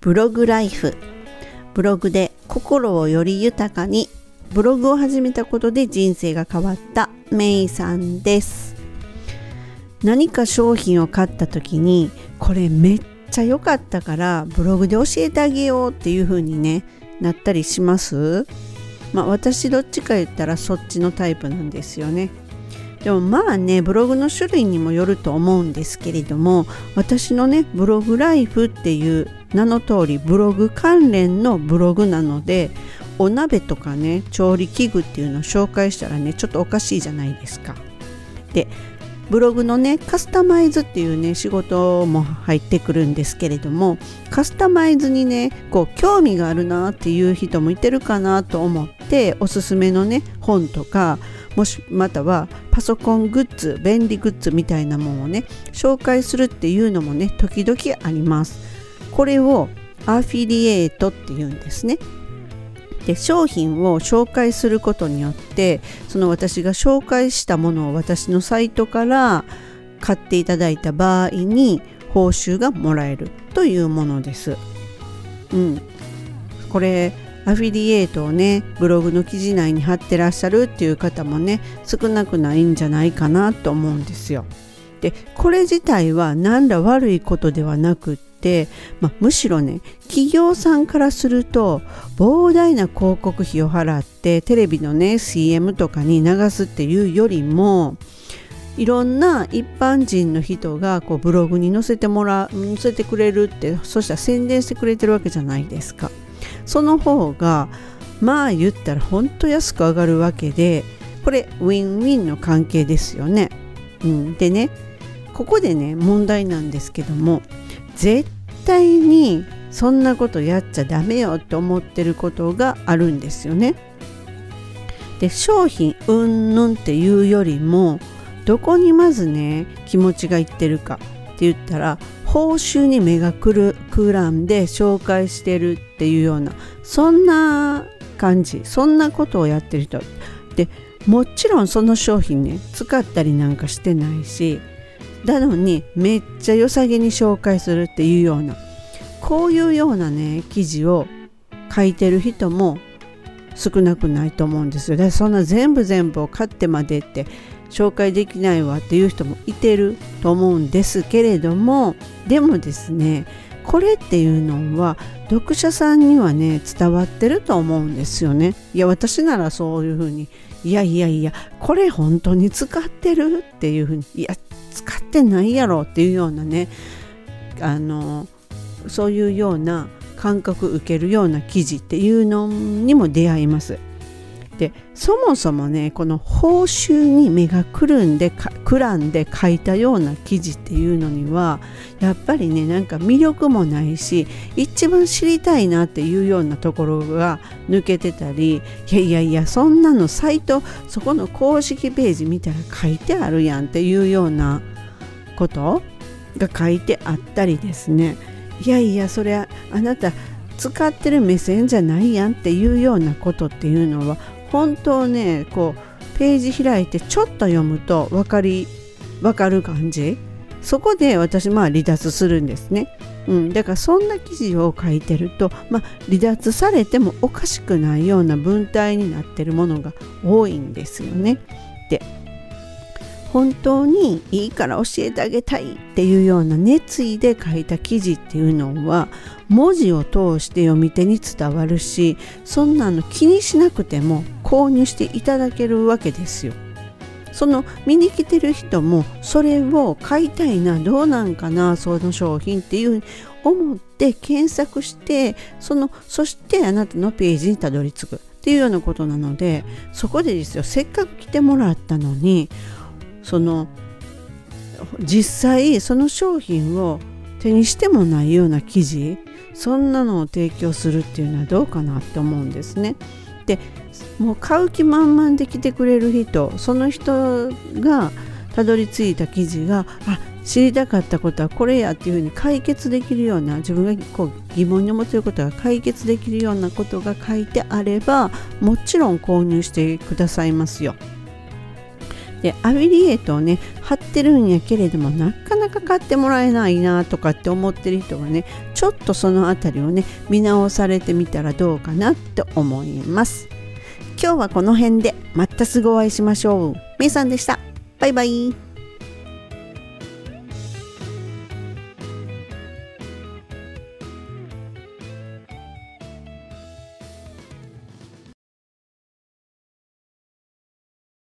ブログライフ。ブログで心をより豊かに。ブログを始めたことで人生が変わったメイさんです。何か商品を買った時にこれめっちゃ良かったからブログで教えてあげようっていう風にねなったりします？まあ私どっちか言ったらそっちのタイプなんですよね。でもまあねブログの種類にもよると思うんですけれども私のねブログライフっていう名の通りブログ関連のブログなのでお鍋とかね調理器具っていうのを紹介したらねちょっとおかしいじゃないですか。でブログのねカスタマイズっていうね仕事も入ってくるんですけれどもカスタマイズにねこう興味があるなっていう人もいてるかなと思っておすすめのね本とかもしまたはパソコングッズ便利グッズみたいなものをね紹介するっていうのもね時々あります。これをアフィリエイトっていうんですね。で商品を紹介することによってその私が紹介したものを私のサイトから買っていただいた場合に報酬がもらえるというものです。うん、これアフィリエイトをねブログの記事内に貼ってらっしゃるっていう方もね少なくないんじゃないかなと思うんですよ。でこれ自体は何ら悪いことではなくって、まあ、むしろね企業さんからすると膨大な広告費を払ってテレビのね CM とかに流すっていうよりもいろんな一般人の人がこうブログに載せてもらう載せてくれるってそしたら宣伝してくれてるわけじゃないですか。その方がまあ言ったらほんと安く上がるわけでこれウィンウィンの関係ですよね。うん、でねここでね問題なんですけども絶対にそんなことやっちゃダメよって思ってることがあるんですよね。で商品うんぬんっていうよりもどこにまずね気持ちがいってるかって言ったら報酬に目がくるくらんで紹介してるっていうようなそんな感じそんなことをやってる人でもちろんその商品ね使ったりなんかしてないしなのにめっちゃ良さげに紹介するっていうようなこういうようなね記事を書いてる人も少なくないと思うんですよ。だそんな全部全部を買ってまでって紹介できないわっていう人もいてると思うんですけれどもでもですねこれっていうのは読者さんにはね伝わってると思うんですよね。いや私ならそういうふうにいやいやいやこれ本当に使ってるっていうふうにいや使ってないやろっていうようなねあのそういうような感覚受けるような記事っていうのにも出会います。でそもそもねこの報酬に目がくるんでくらんで書いたような記事っていうのにはやっぱりねなんか魅力もないし一番知りたいなっていうようなところが抜けてたりいやいやいやそんなのサイトそこの公式ページ見たら書いてあるやんっていうようなことが書いてあったりですね。いやいやそれはあなた使ってる目線じゃないやんっていうようなことっていうのは本当ねこうページ開いてちょっと読むと分かり分かる感じ。そこで私まあ離脱するんですね、うん、だからそんな記事を書いてると、まあ、離脱されてもおかしくないような文体になってるものが多いんですよね。で本当にいいから教えてあげたいっていうような熱意で書いた記事っていうのは文字を通して読み手に伝わるしそんなの気にしなくても購入していただけるわけですよ。その見に来てる人もそれを買いたいなどうなんかなその商品っていううに思って検索してそのそしてあなたのページにたどり着くっていうようなことなのでそこでですよせっかく来てもらったのにその実際その商品を手にしてもないような生地そんなのを提供するっていうのはどうかなって思うんですね。でもう買う気満々で来てくれる人その人がたどり着いた記事があ知りたかったことはこれやっていうふうに解決できるような自分がこう疑問に思っていることが解決できるようなことが書いてあればもちろん購入してくださいますよ。でアフィリエイトをね貼ってるんやけれどもなかなか買ってもらえないなとかって思ってる人がねちょっとその辺りをね見直されてみたらどうかなって思います。今日はこの辺でまたすぐお会いしましょう。めいさんでした。バイバイ。